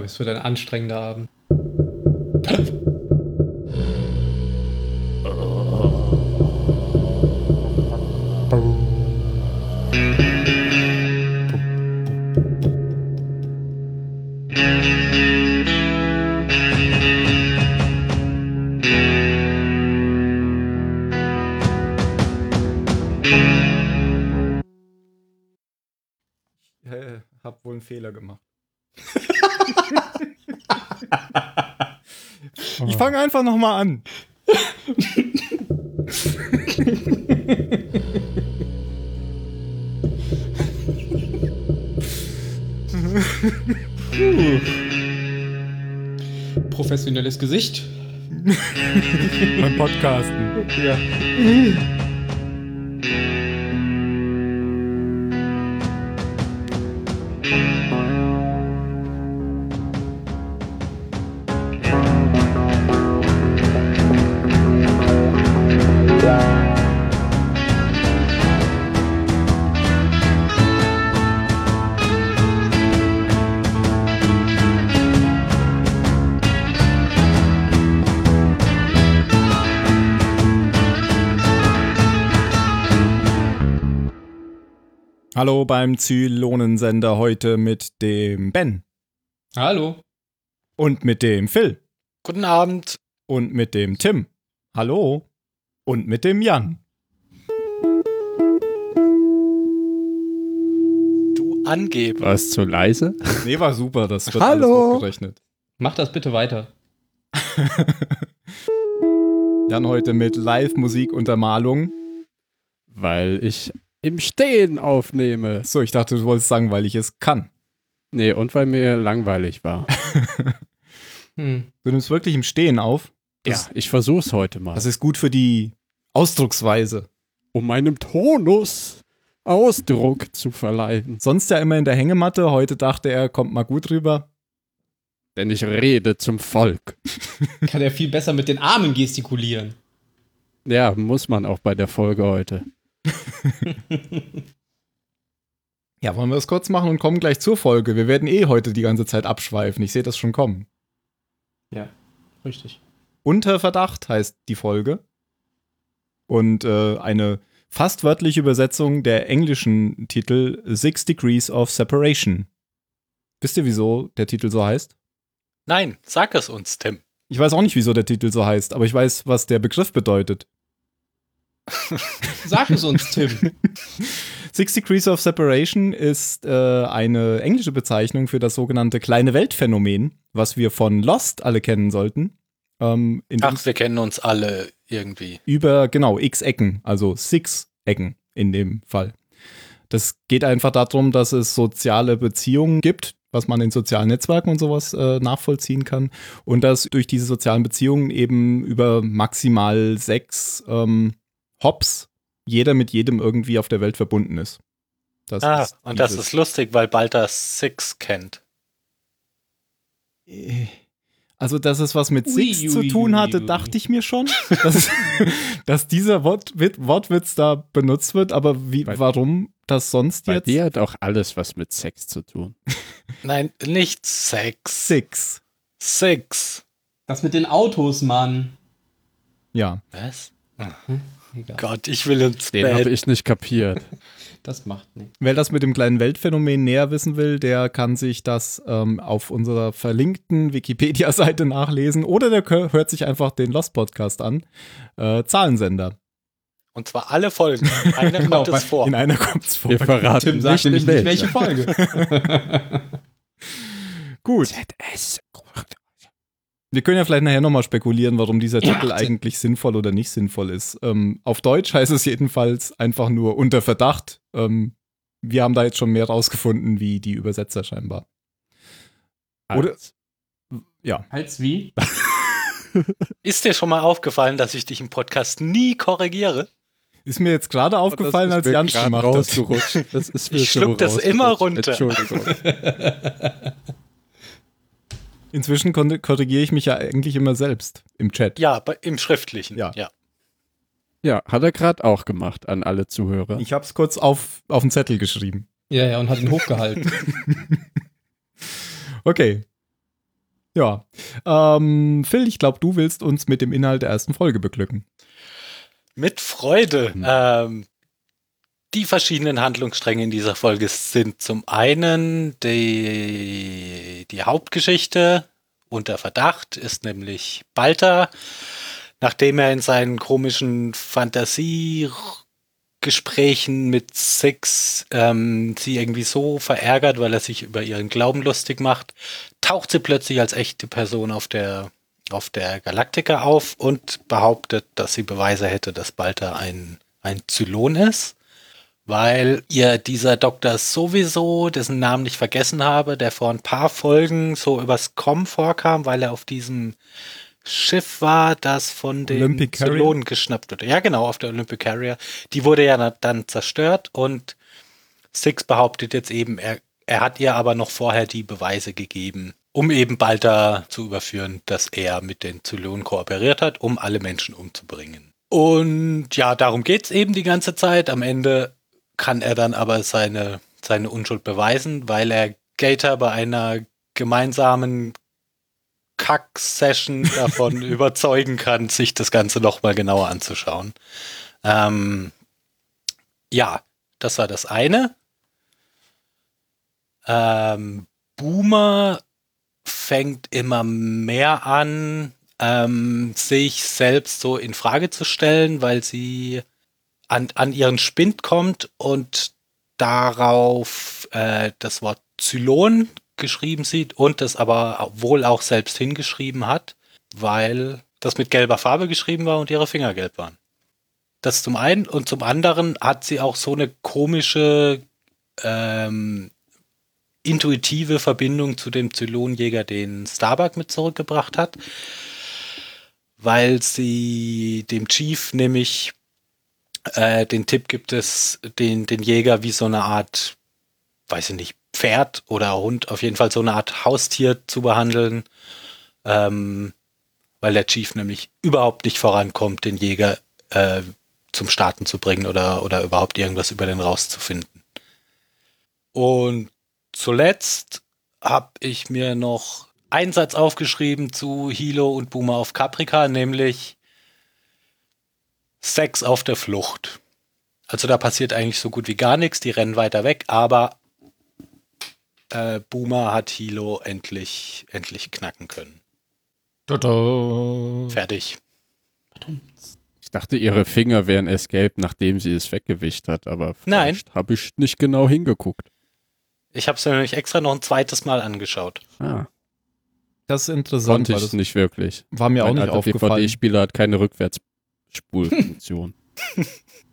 glaube, es wird ein anstrengender Abend. Ich äh, hab wohl einen Fehler gemacht. Ich fange einfach noch mal an. Professionelles Gesicht. Beim Podcasten. Ja. Hallo beim Zylonensender heute mit dem Ben Hallo. und mit dem Phil Guten Abend. und mit dem Tim. Hallo. Und mit dem Jan. Du Angeber. War es zu leise? Nee, war super, das wird Hallo. alles hochgerechnet. Mach das bitte weiter. Jan heute mit Live-Musikuntermalung. Weil ich im Stehen aufnehme. So, ich dachte, du wolltest sagen, weil ich es kann. Nee, und weil mir langweilig war. Hm. Du nimmst wirklich im Stehen auf. Das, ja, ich versuch's heute mal. das ist gut für die Ausdrucksweise. um meinem Tonus Ausdruck zu verleihen. Sonst ja immer in der Hängematte. Heute dachte er, kommt mal gut rüber. Denn ich rede zum Volk. Kann er viel besser mit den Armen gestikulieren. Ja, muss man auch bei der Folge heute. Ja, wollen wir das kurz machen und kommen gleich zur Folge. Wir werden eh heute die ganze Zeit abschweifen. Ich sehe das schon kommen. Ja, richtig. Unter Verdacht heißt die Folge. Und äh, eine fast wörtliche Übersetzung der englischen Titel Six Degrees of Separation. Wisst ihr, wieso der Titel so heißt? Nein, sag es uns, Tim. Ich weiß auch nicht, wieso der Titel so heißt, aber ich weiß, was der Begriff bedeutet. Sag es uns, Tim. Six Degrees of Separation ist äh, eine englische Bezeichnung für das sogenannte kleine Weltphänomen, was wir von Lost alle kennen sollten. Ähm, Ach, wir kennen uns alle irgendwie. über, genau, x Ecken, also six Ecken in dem Fall. Das geht einfach darum, dass es soziale Beziehungen gibt, was man in sozialen Netzwerken und sowas äh, nachvollziehen kann. Und dass durch diese sozialen Beziehungen eben über maximal sechs ähm, Hops jeder mit jedem irgendwie auf der Welt verbunden ist. Das Ah, ist und das ist lustig, weil Balder Six kennt. Äh, Also, dass es was mit Ui, Six zu ui, tun ui, hatte, ui. dachte ich mir schon, dass, dass dieser Wort, Wit- Wortwitz da benutzt wird, aber wie, Bei- warum das sonst Bei jetzt dir hat auch alles was mit Sex zu tun. Nein, nicht Sex. Six? Six. Das mit den Autos, Mann. Ja, Was? Egal. Gott, ich will ins Den habe Bett. ich nicht kapiert. Das macht nichts. wer das mit dem kleinen Weltphänomen näher wissen will, der kann sich das ähm, auf unserer verlinkten Wikipedia-Seite nachlesen oder der hört sich einfach den Lost Podcast an. Äh, Zahlensender. Und zwar alle Folgen. Einer Genau, kommt es vor. In einer kommt's vor. Wir verraten Tim sagt nicht, nicht, welche. Folge. Gut. ZS. Wir können ja vielleicht nachher nochmal spekulieren, warum dieser Ja, Titel eigentlich sinnvoll oder nicht sinnvoll ist. Ähm, auf Deutsch heißt es jedenfalls einfach nur unter Verdacht. Ähm, wir haben da jetzt schon mehr rausgefunden, wie die Übersetzer scheinbar. Oder- Als- Ja. Als wie? Ist dir schon mal aufgefallen, dass ich dich im Podcast nie korrigiere? Ist mir jetzt gerade aufgefallen, als Jan gemacht hat. rausgerutscht. Das ist Ich schluck das immer runter. Entschuldigung. Inzwischen korrigiere ich mich ja eigentlich immer selbst im Chat. Ja, bei, im Schriftlichen. Ja. ja. Ja, hat er gerade auch gemacht an alle Zuhörer. Ich habe es kurz auf, auf den Zettel geschrieben. Ja, ja, und hat ihn hochgehalten. Okay. Ja. Ähm, Phil, ich glaube, du willst uns mit dem Inhalt der ersten Folge beglücken. Mit Freude. Mhm. Ähm, die verschiedenen Handlungsstränge in dieser Folge sind zum einen die, die Hauptgeschichte unter Verdacht ist nämlich Balter, nachdem er in seinen komischen Fantasiegesprächen mit Six ähm, sie irgendwie so verärgert, weil er sich über ihren Glauben lustig macht, taucht sie plötzlich als echte Person auf der auf der Galaktika auf und behauptet, dass sie Beweise hätte, dass Balter ein, ein Zylon ist, weil ihr dieser Doktor sowieso, dessen Namen ich vergessen habe, der vor ein paar Folgen so übers Com vorkam, weil er auf diesem Schiff war, das von den? Zylonen geschnappt wurde. Ja, genau, auf der Olympic Carrier. Die wurde ja dann zerstört und Six behauptet jetzt eben, er, er hat ihr aber noch vorher die Beweise gegeben, um eben Balta zu überführen, dass er mit den Zylonen kooperiert hat, um alle Menschen umzubringen. Und ja, darum geht's eben die ganze Zeit. Am Ende kann er dann aber seine, seine Unschuld beweisen, weil er Gator bei einer gemeinsamen Kack-Session davon überzeugen kann, sich das Ganze nochmal genauer anzuschauen. Ähm, ja, das war das eine. Ähm, Boomer fängt immer mehr an, ähm, sich selbst so in Frage zu stellen, weil sie an, an ihren Spind kommt und darauf äh, das Wort Zylon geschrieben sieht und das aber wohl auch selbst hingeschrieben hat, weil das mit gelber Farbe geschrieben war und ihre Finger gelb waren. Das zum einen und zum anderen hat sie auch so eine komische ähm, intuitive Verbindung zu dem Zylonjäger, den Starbuck mit zurückgebracht hat, weil sie dem Chief nämlich äh, den Tipp gibt es, den, den Jäger wie so eine Art, weiß ich nicht, Pferd oder Hund, auf jeden Fall so eine Art Haustier zu behandeln, ähm, weil der Chief nämlich überhaupt nicht vorankommt, den Jäger äh, zum Starten zu bringen oder, oder überhaupt irgendwas über den rauszufinden. Und zuletzt habe ich mir noch einen Satz aufgeschrieben zu Hilo und Boomer auf Caprica, nämlich Sex auf der Flucht. Also da passiert eigentlich so gut wie gar nichts, die rennen weiter weg, aber äh, Boomer hat Hilo endlich, endlich knacken können. Tada. Fertig. Ich dachte, ihre Finger wären erst gelb, nachdem sie es weggewischt hat, aber Nein. habe ich nicht genau hingeguckt. Ich habe es mir nämlich extra noch ein zweites Mal angeschaut. Ah, Das ist interessant, konnte weil ich das nicht wirklich. war mir auch Mein nicht alter aufgefallen. DVD-Spieler hat keine Rückwärtsspulfunktion.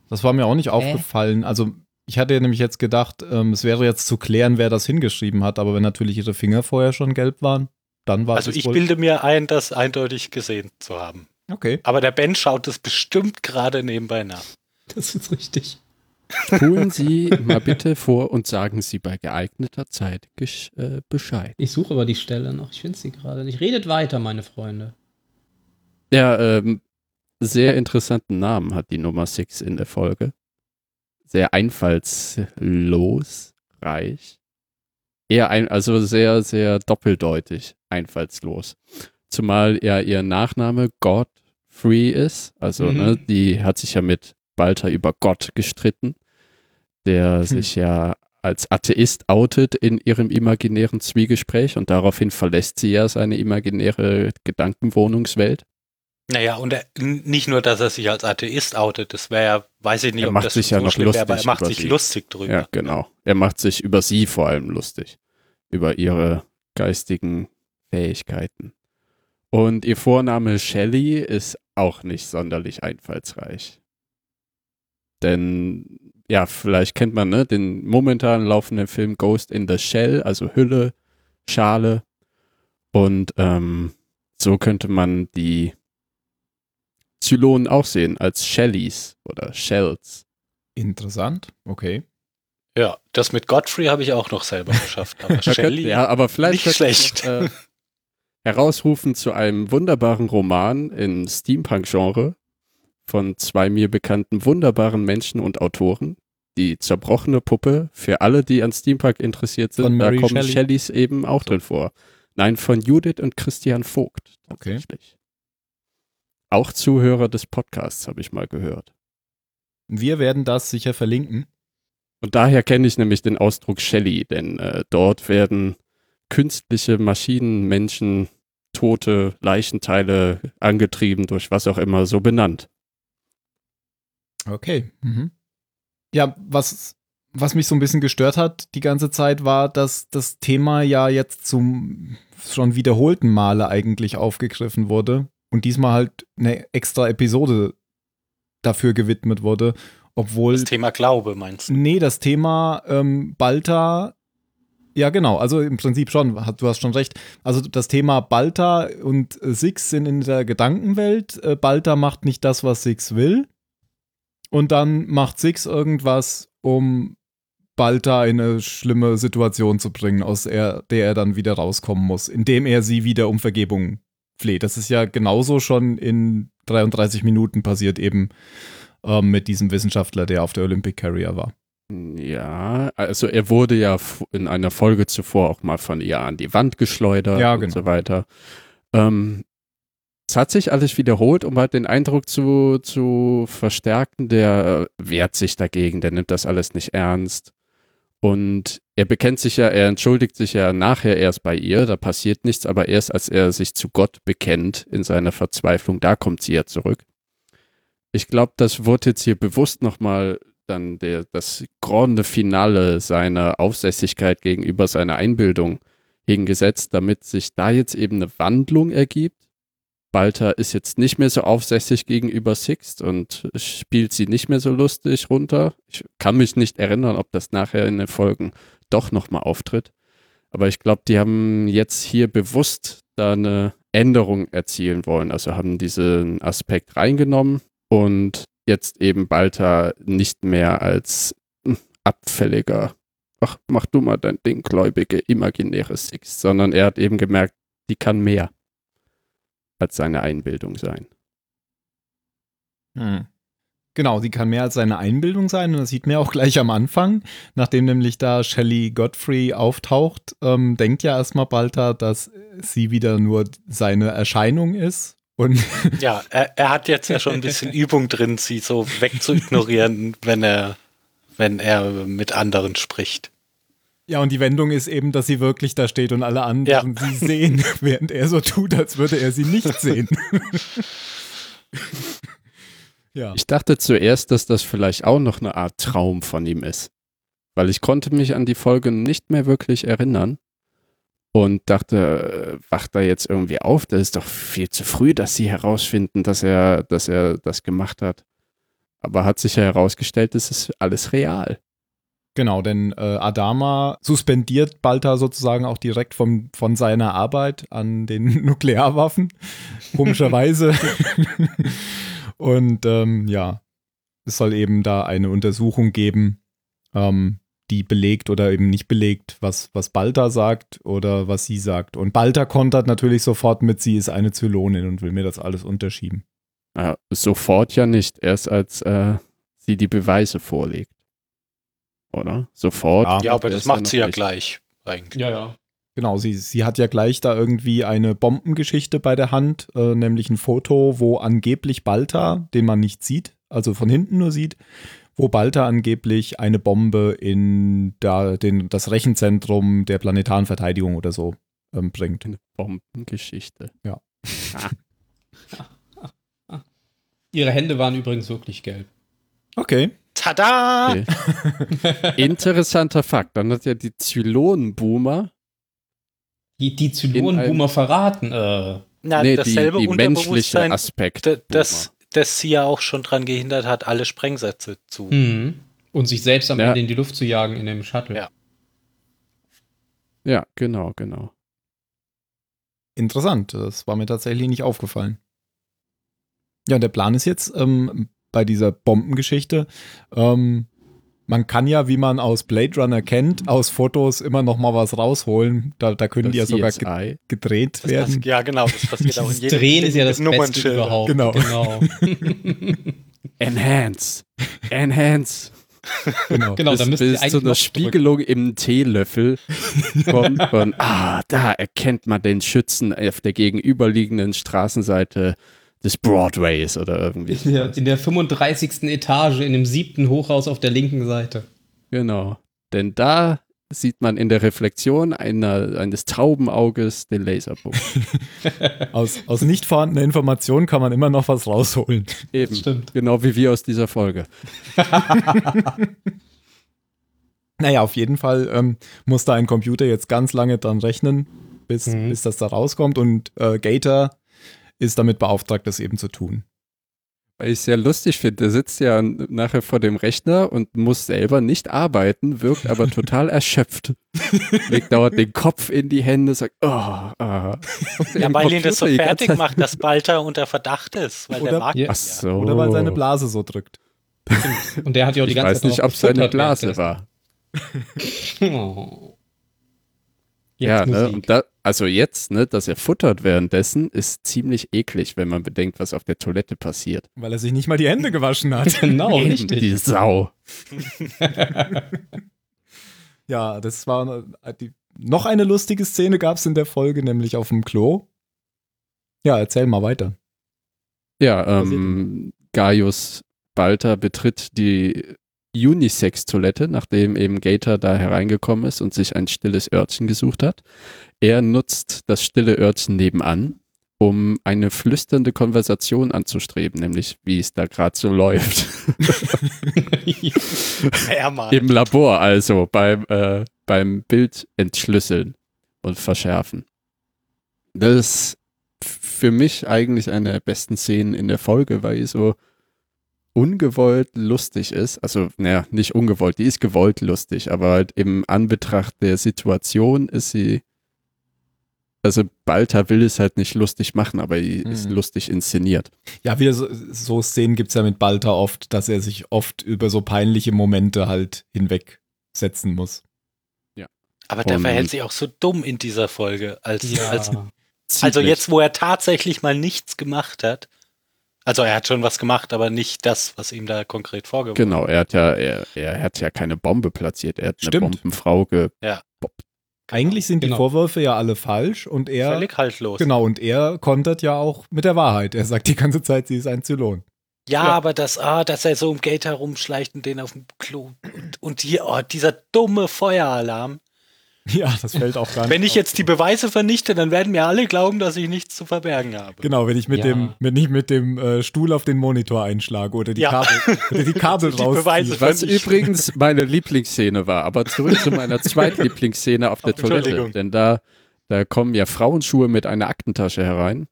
Das war mir auch nicht aufgefallen. Also ich hatte nämlich jetzt gedacht, ähm, es wäre jetzt zu klären, wer das hingeschrieben hat, aber wenn natürlich ihre Finger vorher schon gelb waren, dann war Also es ich wohl... bilde mir ein, das eindeutig gesehen zu haben. Okay. Aber der Ben schaut es bestimmt gerade nebenbei nach. Das ist richtig. Spulen Sie mal bitte vor und sagen Sie bei geeigneter Zeit äh, Bescheid. Ich suche aber die Stelle noch. Ich finde sie gerade nicht. Redet weiter, meine Freunde. Ja, ähm, sehr interessanten Namen hat die Nummer 6 in der Folge. Sehr einfallslos, reich. Eher ein, also sehr, sehr doppeldeutig, einfallslos. Zumal ja ihr Nachname Godfrey ist. Also, Mhm. ne, die hat sich ja mit Balter über Gott gestritten, der sich ja als Atheist outet in ihrem imaginären Zwiegespräch und daraufhin verlässt sie ja seine imaginäre Gedankenwohnungswelt. Naja, und er, nicht nur, dass er sich als Atheist outet, das wäre ja, weiß ich nicht, Er ob macht das sich ja so noch schlimm wäre, aber er lustig macht sich sie. lustig drüber. Ja, genau. Er macht sich über sie vor allem lustig. Über ihre geistigen Fähigkeiten. Und ihr Vorname Shelley ist auch nicht sonderlich einfallsreich. Denn, ja, vielleicht kennt man ne, den momentan laufenden Film Ghost in the Shell, also Hülle, Schale. Und ähm, so könnte man die Zylonen auch sehen als Shellies oder Shells. Interessant. Okay. Ja, das mit Godfrey habe ich auch noch selber geschafft. Aber Shelley, ja, aber vielleicht nicht schlecht. man, Äh, herausrufen zu einem wunderbaren Roman im Steampunk-Genre von zwei mir bekannten wunderbaren Menschen und Autoren. Die zerbrochene Puppe, für alle, die an Steampunk interessiert Von sind, da Mary kommen Shelley. Shelleys eben auch drin vor. Nein, von Judith und Christian Vogt Okay. Auch Zuhörer des Podcasts habe ich mal gehört. Wir werden das sicher verlinken. Und daher kenne ich nämlich den Ausdruck Shelley, denn äh, dort werden künstliche Maschinen, Menschen, tote Leichenteile angetrieben durch was auch immer so benannt. Okay. Mhm. Ja, was, was mich so ein bisschen gestört hat die ganze Zeit war, dass das Thema ja jetzt zum schon wiederholten Male eigentlich aufgegriffen wurde und diesmal halt eine extra Episode dafür gewidmet wurde, obwohl Das Thema Glaube meinst du? Nee, das Thema ähm, Balta, ja genau, also im Prinzip schon, du hast schon recht. Also das Thema Balta und Six sind in der Gedankenwelt. Äh, Balta macht nicht das, was Six will. Und dann macht Six irgendwas, um Balta in eine schlimme Situation zu bringen, aus er, der er dann wieder rauskommen muss, indem er sie wieder um Vergebung fleht. Das ist ja genauso schon in 33 Minuten passiert, eben ähm, mit diesem Wissenschaftler, der auf der Olympic Carrier war. Ja, also er wurde ja in einer Folge zuvor auch mal von ihr an die Wand geschleudert Ja, und genau. so weiter. Ähm, es hat sich alles wiederholt, um halt den Eindruck zu, zu verstärken, der äh, wehrt sich dagegen, der nimmt das alles nicht ernst. Und er bekennt sich ja, er entschuldigt sich ja nachher erst bei ihr, da passiert nichts, aber erst als er sich zu Gott bekennt in seiner Verzweiflung, da kommt sie ja zurück. Ich glaube, das wurde jetzt hier bewusst nochmal dann der, das grande Finale seiner Aufsässigkeit gegenüber seiner Einbildung hingesetzt, damit sich da jetzt eben eine Wandlung ergibt. Balter ist jetzt nicht mehr so aufsässig gegenüber Sixt und spielt sie nicht mehr so lustig runter. Ich kann mich nicht erinnern, ob das nachher in den Folgen doch nochmal auftritt. Aber ich glaube, die haben jetzt hier bewusst da eine Änderung erzielen wollen. Also haben diesen Aspekt reingenommen und jetzt eben Balta nicht mehr als hm, abfälliger, ach, mach du mal dein Ding, gläubige, imaginäre Six, sondern er hat eben gemerkt, die kann mehr als seine Einbildung sein. Genau, die kann mehr als seine Einbildung sein und das sieht man ja auch gleich am Anfang, nachdem nämlich da Shelley Godfrey auftaucht, ähm, denkt ja erstmal Balta, dass sie wieder nur seine Erscheinung ist und Ja, er, er hat jetzt ja schon ein bisschen Übung drin, sie so wegzuignorieren, wenn er, wenn er mit anderen spricht. Ja und die Wendung ist eben, dass sie wirklich da steht und alle anderen sie sehen, während er so tut, als würde er sie nicht sehen. ja. Ich dachte zuerst, dass das vielleicht auch noch eine Art Traum von ihm ist. Weil ich konnte mich an die Folge nicht mehr wirklich erinnern und dachte, äh, wacht er jetzt irgendwie auf? Das ist doch viel zu früh, dass sie herausfinden, dass er, dass er das gemacht hat. Aber hat sich ja herausgestellt, es ist alles real. Genau, denn äh, Adama suspendiert Balta sozusagen auch direkt vom, von seiner Arbeit an den Nuklearwaffen, komischerweise. Und ähm, ja, es soll eben da eine Untersuchung geben, ähm, die belegt oder eben nicht belegt, was, was Balta sagt oder was sie sagt. Und Balta kontert natürlich sofort mit, sie ist eine Zylonin und will mir das alles unterschieben. Ja, sofort ja nicht, erst als äh, sie die Beweise vorlegt. Oder? Sofort. Ja. Ja, aber das macht sie ja nicht. gleich eigentlich. Ja, ja. Genau, sie, sie hat ja gleich da irgendwie eine Bombengeschichte bei der Hand, äh, nämlich ein Foto, wo angeblich Balta, den man nicht sieht, also von hinten nur sieht, wo Balta angeblich eine Bombe in da, den, das Rechenzentrum der planetaren Verteidigung oder so ähm, bringt. Eine Bombengeschichte. Ihre Hände waren übrigens wirklich gelb. Okay. Tada! Okay. Interessanter Fakt. Dann hat ja die Zylonenboomer, Die, die Zylonenboomer verraten. Äh, Na, nee, die, dasselbe die menschliche Unterbewusstsein, Aspekt. das, das sie ja auch schon dran gehindert hat, alle Sprengsätze zu. mhm. Und sich selbst am Ja. Ende in die Luft zu jagen in dem Shuttle. Ja. Ja, genau, genau. Interessant, das war mir tatsächlich nicht aufgefallen. Ja, und der Plan ist jetzt ähm, bei dieser Bombengeschichte, ähm, man kann ja, wie man aus Blade Runner kennt, aus Fotos immer noch mal was rausholen. Da, da können die ja Das sogar ge gedreht Das werden. ja, genau, das passiert auch in jedem Drehen ist ja das Beste überhaupt. Genau. genau. Enhance. Enhance. Genau. Genau, bis, da müsst ihr bis zu einer Spiegelung im Teelöffel kommt von, ah, da erkennt man den Schützen auf der gegenüberliegenden Straßenseite des Broadways oder irgendwie. In der, in der 35. Etage, in dem siebten Hochhaus auf der linken Seite. Genau. Denn da sieht man in der Reflexion einer, eines Taubenauges den Laserpunkt. Aus, aus nicht vorhandener Information kann man immer noch was rausholen. Eben. Stimmt. Genau wie wir aus dieser Folge. Naja, auf jeden Fall ähm, muss da ein Computer jetzt ganz lange dran rechnen, bis, Mhm. bis das da rauskommt. Und äh, Gator ist damit beauftragt, das eben zu tun. Weil ich es sehr lustig finde, der sitzt ja nachher vor dem Rechner und muss selber nicht arbeiten, wirkt aber total erschöpft. Legt dauernd den Kopf in die Hände, sagt, oh, ah. Ja, weil ihn das so fertig macht, dass Balter unter Verdacht ist, weil Oder- der mag Ja. so. Oder weil seine Blase so drückt. Und der hat ja auch die Ich ganze weiß Zeit nicht, darauf ob seine gefuttert Blase war. Oh. Ja, ne? Und da, also jetzt, ne, dass er futtert währenddessen, ist ziemlich eklig, wenn man bedenkt, was auf der Toilette passiert. Weil er sich nicht mal die Hände gewaschen hat. Genau, richtig. Die Sau. ja, das war die, noch eine lustige Szene gab es in der Folge, nämlich auf dem Klo. Ja, erzähl mal weiter. Ja, ähm, Gaius Balter betritt die Unisex-Toilette, nachdem eben Gator da hereingekommen ist und sich ein stilles Örtchen gesucht hat. Er nutzt das stille Örtchen nebenan, um eine flüsternde Konversation anzustreben, nämlich wie es da gerade so läuft. Ja. Im Labor also, beim, äh, beim Bild entschlüsseln und verschärfen. Das ist für mich eigentlich eine der besten Szenen in der Folge, weil so ungewollt lustig ist. Also, naja, nicht ungewollt, die ist gewollt lustig, aber halt im Anbetracht der Situation ist sie. Also, Balta will es halt nicht lustig machen, aber die ist Mhm. lustig inszeniert. Ja, wieder so, so Szenen gibt es ja mit Balta oft, dass er sich oft über so peinliche Momente halt hinwegsetzen muss. Aber der Und- verhält sich auch so dumm in dieser Folge. Als, Ja. als, also jetzt, wo er tatsächlich mal nichts gemacht hat. Also er hat schon was gemacht, aber nicht das, was ihm da konkret vorgeworfen Genau, er hat ja, er, er hat ja keine Bombe platziert, er hat eine Stimmt. Bombenfrau ge Eigentlich sind die Genau. Vorwürfe ja alle falsch und er Völlig haltlos. genau und er kontert ja auch mit der Wahrheit. Er sagt die ganze Zeit, sie ist ein Zylon. Ja, Ja. aber das, ah, dass er so um Gate herumschleicht und den auf dem Klo. Und, und hier, oh, dieser dumme Feueralarm. Ja, das fällt auch gar nicht. Wenn ich auf. jetzt die Beweise vernichte, dann werden mir alle glauben, dass ich nichts zu verbergen habe. Genau, wenn ich mit Ja. dem, wenn ich mit dem äh, Stuhl auf den Monitor einschlage oder die Ja. Kabel, oder die Kabel Die rausziehe. Beweise Was übrigens meine Lieblingsszene war, aber zurück zu meiner zweitlieblingsszene auf der Toilette. Entschuldigung. Denn da, da kommen ja Frauenschuhe mit einer Aktentasche herein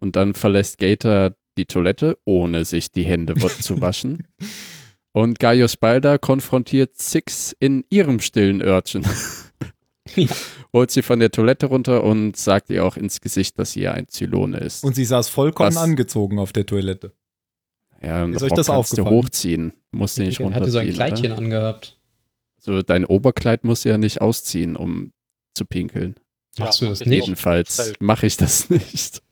und dann verlässt Gator die Toilette, ohne sich die Hände zu waschen. Und Gaius Balder konfrontiert Six in ihrem stillen Örtchen. Ja. Holt sie von der Toilette runter und sagt ihr auch ins Gesicht, dass sie ja ein Zylone ist. Und sie saß vollkommen Was? angezogen auf der Toilette. ja, und Ist euch das kannst du aufgefallen? hochziehen. Musst du nicht Er runterziehen. hatte so ein oder? Kleidchen angehabt. So, dein Oberkleid musst du ja nicht ausziehen, um zu pinkeln. Machst du das ich nicht? Jedenfalls mache ich das nicht.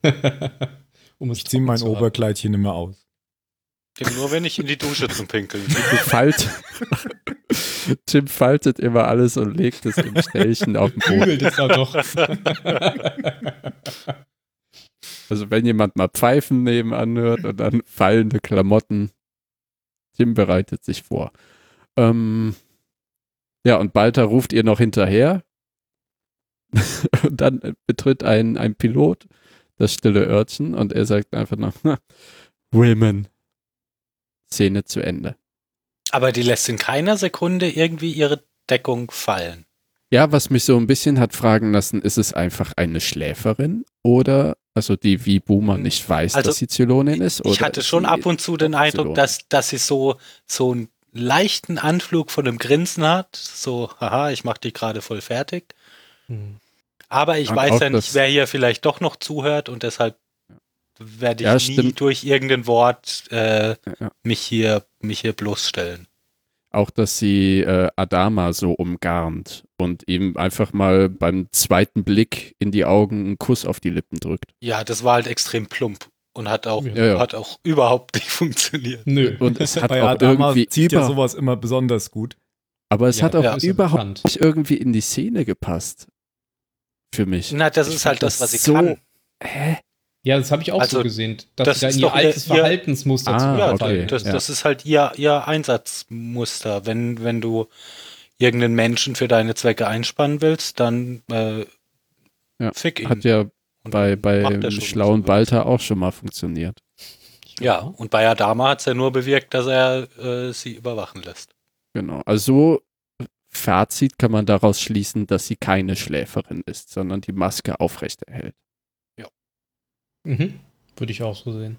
um Ich ziehe mein. Oberkleidchen immer aus. Tim, nur wenn ich in die Dusche zum Pinkeln. Falt Tim faltet immer alles und legt es im Ställchen auf den Boden. Es da doch. Also wenn jemand mal Pfeifen nebenan hört und dann fallende Klamotten, Tim bereitet sich vor. Ähm, ja, und Balta ruft ihr noch hinterher. und dann betritt ein, ein Pilot das stille Örtchen und er sagt einfach noch, "Na, Women. Szene zu Ende. Aber die lässt in keiner Sekunde irgendwie ihre Deckung fallen. Ja, was mich so ein bisschen hat fragen lassen, ist es einfach eine Schläferin oder, also die wie Boomer nicht weiß, Also, dass sie Zylonin ist? Ich hatte schon ab und zu den Eindruck, Zylon? dass, dass sie so, so einen leichten Anflug von einem Grinsen hat. So, haha, ich mach die gerade voll fertig. Hm. Aber ich Und weiß ja nicht, wer hier vielleicht doch noch zuhört und deshalb werde ich Ja, nie stimmt. durch irgendein Wort äh, Ja. mich hier mich hier bloßstellen. Auch, dass sie äh, Adama so umgarnt und ihm einfach mal beim zweiten Blick in die Augen einen Kuss auf die Lippen drückt. Ja, das war halt extrem plump Und hat auch, Ja, ja. hat auch überhaupt nicht funktioniert. Nö. Und es hat Bei auch Adama irgendwie zieht ja über, sowas immer besonders gut. aber es Ja, hat auch ja, ist ja überhaupt bekannt. nicht irgendwie in die Szene gepasst. Für mich. Na, das Ich ist halt das, was sie so, kann. Hä? Ja, das habe ich auch Also, so gesehen, dass das sie da ist in ihr doch ihr- altes ihr- Verhaltensmuster Ah, Ja, zurückfallen. okay. das, ja. das ist halt ihr, ihr Einsatzmuster. Wenn, wenn du irgendeinen Menschen für deine Zwecke einspannen willst, dann äh, Ja, fick ihn. Hat ja Und bei, bei schlauen will. Balter auch schon mal funktioniert. Ja, und bei Adama hat es ja nur bewirkt, dass er äh, sie überwachen lässt. Genau. Also Fazit kann man daraus schließen, dass sie keine Schläferin ist, sondern die Maske aufrechterhält. Mhm. Würde ich auch so sehen.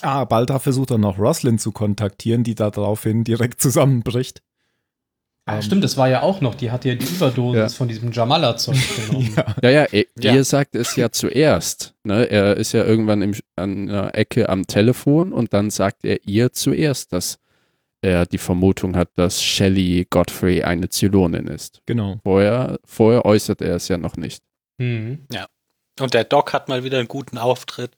Ah, Balta versucht dann noch Roslyn zu kontaktieren, die da daraufhin direkt zusammenbricht. Ah, Ähm, stimmt, das war ja auch noch. Die hat ja die Überdosis Ja. von diesem Jamala-Zeug genommen. Ja. Ja, ja, er, Ja. ihr sagt es ja zuerst. Ne? Er ist ja irgendwann im, an einer Ecke am Telefon und dann sagt er ihr zuerst, dass er die Vermutung hat, dass Shelley Godfrey eine Zylonin ist. Genau. Vorher, vorher äußert er es ja noch nicht. Mhm. Und der Doc hat mal wieder einen guten Auftritt,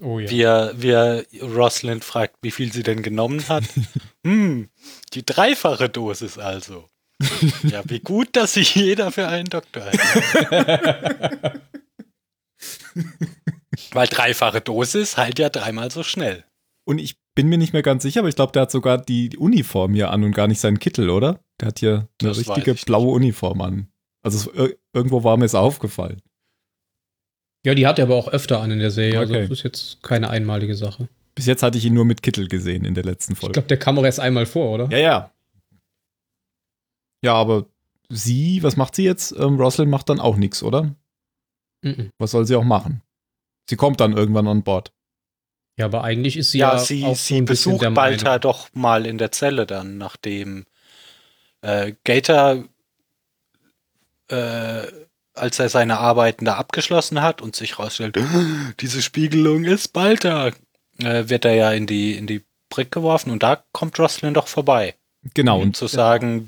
Oh ja. wie, er, wie er Rosalind fragt, wie viel sie denn genommen hat. hm, die dreifache Dosis also. ja, wie gut, dass sich jeder für einen Doktor hält. Weil dreifache Dosis halt ja dreimal so schnell. Und ich bin mir nicht mehr ganz sicher, aber ich glaube, der hat sogar die, die Uniform hier an und gar nicht seinen Kittel, oder? Der hat hier eine Das richtige ich nicht. blaue Uniform an. Also es, ir- irgendwo war mir es aufgefallen. Ja, die hat er aber auch öfter an in der Serie. Also Okay. das ist jetzt keine einmalige Sache. Bis jetzt hatte ich ihn nur mit Kittel gesehen in der letzten Ich Folge. glaube, der kam auch erst einmal vor, oder? Ja, ja. Ja, aber sie, was macht sie jetzt? Ähm, Roslyn macht dann auch nichts, oder? Mhm. Was soll sie auch machen? Sie kommt dann irgendwann an Bord. Ja, aber eigentlich ist sie Ja, ja, sie, auch so sie ein bisschen besucht der Balta Meinung. doch mal in der Zelle dann, nachdem äh, Gator, äh, als er seine Arbeiten da abgeschlossen hat und sich rausstellt, diese Spiegelung ist Balta, äh, wird er ja in die, in die Brick geworfen und da kommt Roslyn doch vorbei. Genau, um und zu sagen,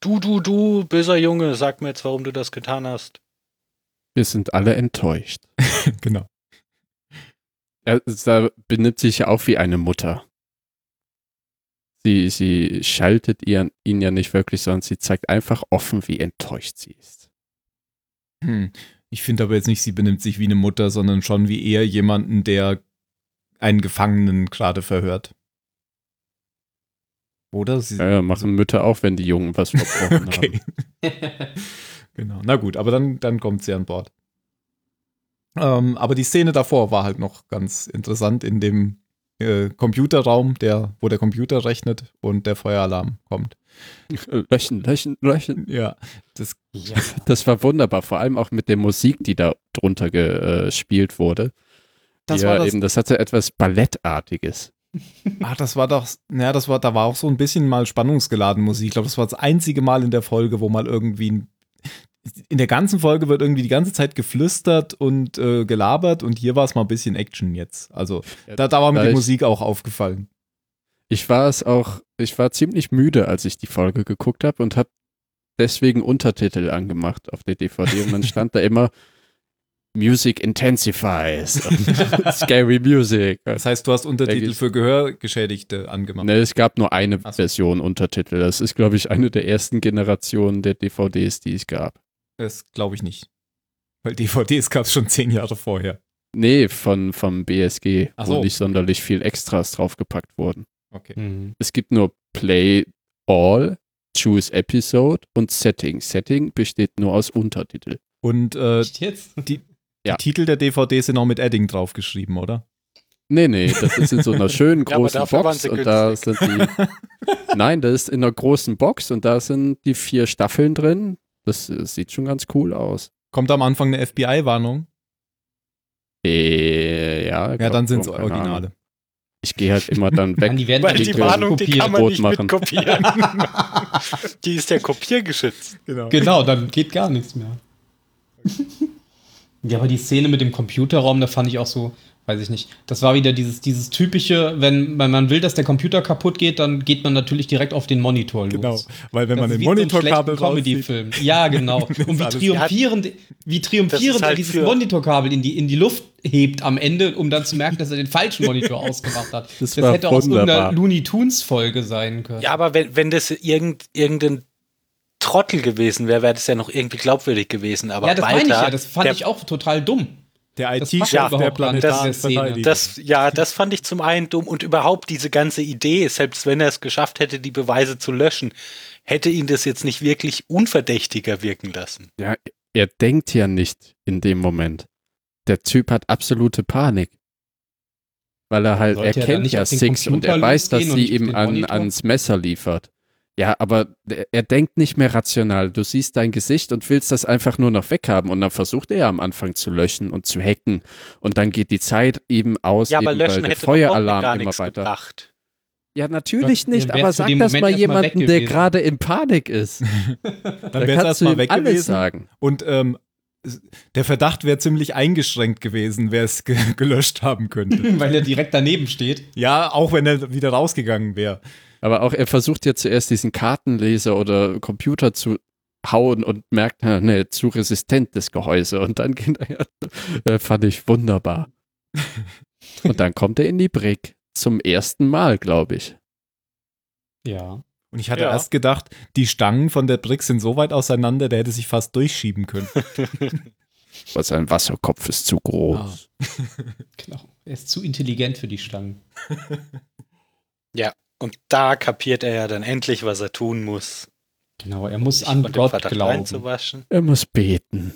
du, du, du, böser Junge, sag mir jetzt, warum du das getan hast. Wir sind alle enttäuscht. genau. Er da benimmt sich ja auch wie eine Mutter. Sie, sie schaltet ihren, ihn ja nicht wirklich, sondern sie zeigt einfach offen, wie enttäuscht sie ist. Hm. Ich finde aber jetzt nicht, sie benimmt sich wie eine Mutter, sondern schon wie eher jemanden, der einen Gefangenen gerade verhört. Oder? Sie, Ja, ja, machen Mütter auch, wenn die Jungen was verbrochen okay. genau. Na gut, aber dann, dann kommt sie an Bord. Ähm, aber die Szene davor war halt noch ganz interessant in dem äh, Computerraum, der, wo der Computer rechnet und der Feueralarm kommt. haben. Löchen, löchen, löchen. Ja, das Ja. Das war wunderbar, vor allem auch mit der Musik, die da drunter gespielt wurde. Das ja, war das- eben, das hatte etwas Ballettartiges. Ach, das war doch, naja, das war, da war auch so ein bisschen mal spannungsgeladen Musik. Ich glaube, das war das einzige Mal in der Folge, wo mal irgendwie ein, in der ganzen Folge wird irgendwie die ganze Zeit geflüstert und äh, gelabert und hier war es mal ein bisschen Action jetzt. Also da, da war mir die Musik auch aufgefallen. Ich war es auch, ich war ziemlich müde, als ich die Folge geguckt habe und habe deswegen Untertitel angemacht auf der DVD und dann stand da immer Music intensifies Scary Music. Das heißt, du hast Untertitel für Gehörgeschädigte angemacht. Ne, es gab nur eine so. Version Untertitel. Das ist, glaube ich, eine der ersten Generationen der DVDs, die es gab. Das glaube ich nicht. Weil DVDs gab es schon zehn Jahre vorher. Nee, von, vom BSG, Ach wo so. nicht sonderlich viel Extras draufgepackt wurden. Okay. Mhm. Es gibt nur Play All, Choose Episode und Setting. Setting besteht nur aus Untertitel. Und äh, die Ja. Titel der DVD sind auch mit Adding draufgeschrieben, oder? Nee, nee, das ist in so einer schönen Ja, großen waren Box und da sind die. Nein, das ist in einer großen Box und da sind die vier Staffeln drin. Das äh, sieht schon ganz cool aus. Kommt am Anfang eine FBI-Warnung? Äh, ja, Ja, dann sind es Ahnung. Originale. Ich gehe halt immer dann weg. Die werden Weil die nicht Warnung, die kann man nicht machen. kopieren. die ist ja kopiergeschützt. Genau. Genau, dann geht gar nichts mehr. ja, aber die Szene mit dem Computerraum, da fand ich auch so, weiß ich nicht. Das war wieder dieses, dieses typische, wenn, wenn man will, dass der Computer kaputt geht, dann geht man natürlich direkt auf den Monitor los. Genau, weil wenn Das man den so Monitorkabel rauszieht, Comedy-Film. Ja, genau. Und wie triumphierend, wie triumphierend halt er dieses Monitorkabel in die, in die Luft hebt am Ende, um dann zu merken, dass er den falschen Monitor ausgemacht hat. Das Das, war hätte aus irgendeiner Looney Tunes-Folge sein können. Ja, aber wenn, wenn das irgend, irgendein Trottel gewesen wäre, wäre das ja noch irgendwie glaubwürdig gewesen. Aber ja, das meine ich ja. Das fand der, ich auch total dumm. Der Das IT-Chef der planetaren Szene. Das, ja, das fand ich zum einen dumm und überhaupt diese ganze Idee, selbst wenn er es geschafft hätte, die Beweise zu löschen, hätte ihn das jetzt nicht wirklich unverdächtiger wirken lassen. Ja, er denkt ja nicht in dem Moment. Der Typ hat absolute Panik. Weil er halt, er kennt ja Six und er weiß, dass sie ihm an, ans Messer liefert. Ja, aber er, denkt nicht mehr rational. Du siehst dein Gesicht und willst das einfach nur noch weghaben. Und dann versucht er am Anfang zu löschen und zu hacken. Und dann geht die Zeit eben aus, Ja, aber eben, weil löschen der hätte doch gar Feueralarm immer weiter. gebracht. Ja, natürlich Was- nicht, aber sag das mal jemandem, der gerade in Panik ist. Dann Da wäre es kannst du weg alles gewesen. sagen. Und ähm, der Verdacht wäre ziemlich eingeschränkt gewesen, wer es ge gelöscht haben könnte. Weil er direkt daneben steht. ja, auch wenn er wieder rausgegangen wäre. Aber auch er versucht ja zuerst diesen Kartenleser oder Computer zu hauen und merkt, na, ne, zu resistent das Gehäuse. Und dann geht er, äh, fand ich wunderbar. und dann kommt er in die Brick. Zum ersten Mal, glaube ich. Ja. Und ich hatte Ja. erst gedacht, die Stangen von der Brick sind so weit auseinander, der hätte sich fast durchschieben können. Aber sein Wasserkopf ist zu groß. Genau. Er ist zu intelligent für die Stangen. Und da kapiert er ja dann endlich, was er tun muss. Genau, er muss an Gott glauben. reinzuwaschen. Er muss beten.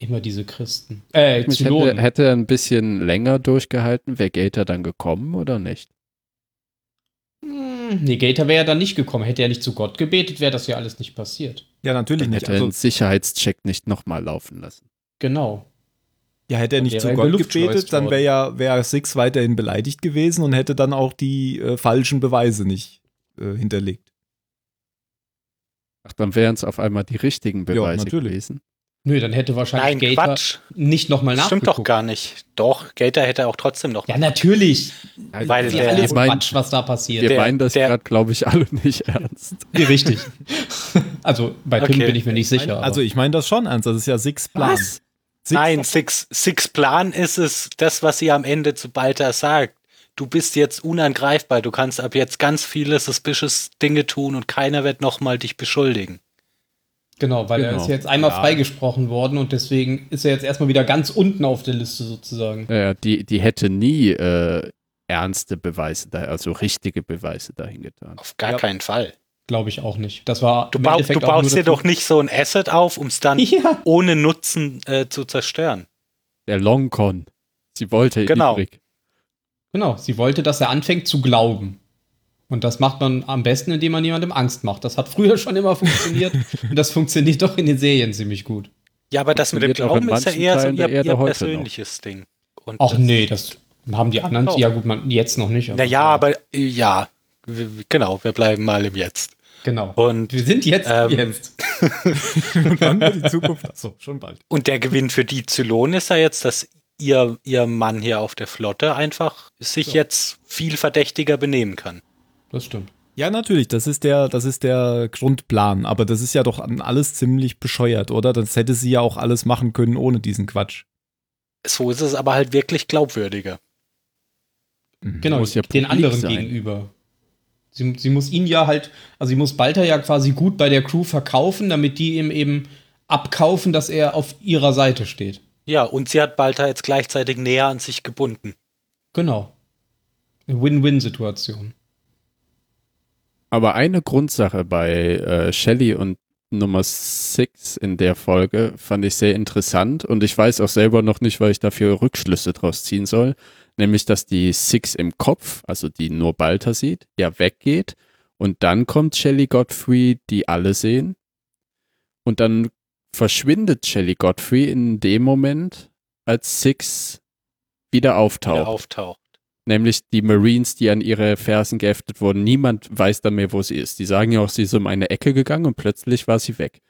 Immer diese Christen. Äh, hätte, hätte er ein bisschen länger durchgehalten, wäre Gator dann gekommen oder nicht? Hm, Nee, Gator wäre ja dann nicht gekommen. Hätte er nicht zu Gott gebetet, wäre das ja alles nicht passiert. Ja, natürlich Dann nicht. hätte er Also, den Sicherheitscheck nicht nochmal laufen lassen. Genau. Ja, hätte er nicht zu Gott gebetet, dann wäre ja wär Six weiterhin beleidigt gewesen und hätte dann auch die äh, falschen Beweise nicht äh, hinterlegt. Ach, dann wären es auf einmal die richtigen Beweise natürlich. gewesen. Nö, dann hätte wahrscheinlich Nein, Gator Quatsch. nicht nochmal Das nachgeguckt. stimmt doch gar nicht. Doch, Gator hätte auch trotzdem noch. Ja, natürlich. Weil ja der- alles mein- Quatsch, was da passiert. Wir Der- meinen das gerade, glaube ich, alle nicht ernst. Nee, richtig. also bei Tim Okay. bin ich mir nicht sicher. also ich meine das schon ernst, das ist ja Six Plan. Was? Six Nein, Six, Six Plan ist es, das, was sie am Ende zu Balta sagt. Du bist jetzt unangreifbar, du kannst ab jetzt ganz viele suspicious Dinge tun und keiner wird nochmal dich beschuldigen. genau, weil er Genau. ist jetzt einmal Ja. freigesprochen worden und deswegen ist er jetzt erstmal wieder ganz unten auf der Liste sozusagen. Ja, die, die hätte nie äh, ernste Beweise, da, also richtige Beweise dahin getan. Auf gar Ja. keinen Fall. Glaube ich auch nicht. Das war Du, im bau, Endeffekt du auch baust dir doch nicht so ein Asset auf, um es dann Ja. ohne Nutzen äh, zu zerstören. Der Longcon. Sie wollte Genau. Brick. Genau, sie wollte, dass er anfängt zu glauben. Und das macht man am besten, indem man jemandem Angst macht. Das hat früher schon immer funktioniert und das funktioniert doch in den Serien ziemlich gut. Ja, aber das mit dem auch Glauben ist ja eher so ihr, ihr persönliches Ding. Und Ach das- nee, das haben die anderen. Doch. Ja, gut, man, jetzt noch nicht. Naja, aber äh, ja, w- genau, wir bleiben mal im Jetzt. Genau. Und, Wir sind jetzt. Ähm, jetzt. Und dann wird die Zukunft, achso, schon bald. und der Gewinn für die Zylonen ist ja jetzt, dass ihr, ihr Mann hier auf der Flotte einfach sich jetzt viel verdächtiger benehmen kann. Das stimmt. Ja, natürlich, das ist der, das ist der Grundplan, aber das ist ja doch alles ziemlich bescheuert, oder? Das hätte sie ja auch alles machen können ohne diesen Quatsch. So ist es aber halt wirklich glaubwürdiger. Mhm. Genau, ja den anderen sein. gegenüber. Sie, sie muss ihn ja halt, also sie muss Balter ja quasi gut bei der Crew verkaufen, damit die ihm eben abkaufen, dass er auf ihrer Seite steht. Ja, und sie hat Balta jetzt gleichzeitig näher an sich gebunden. Genau. Eine Win-Win-Situation. Aber eine Grundsache bei äh, Shelley und Nummer 6 in der Folge fand ich sehr interessant und ich weiß auch selber noch nicht, weil ich dafür Rückschlüsse draus ziehen soll, nämlich dass die Six im Kopf, also die nur Balter sieht, ja weggeht und dann kommt Shelley Godfrey, die alle sehen und dann verschwindet Shelley Godfrey in dem Moment, als Six wieder auftaucht. Der auftaucht. Nämlich die Marines, die an ihre Fersen geheftet wurden. Niemand weiß dann mehr, wo sie ist. Die sagen ja auch, sie ist um eine Ecke gegangen und plötzlich war sie weg.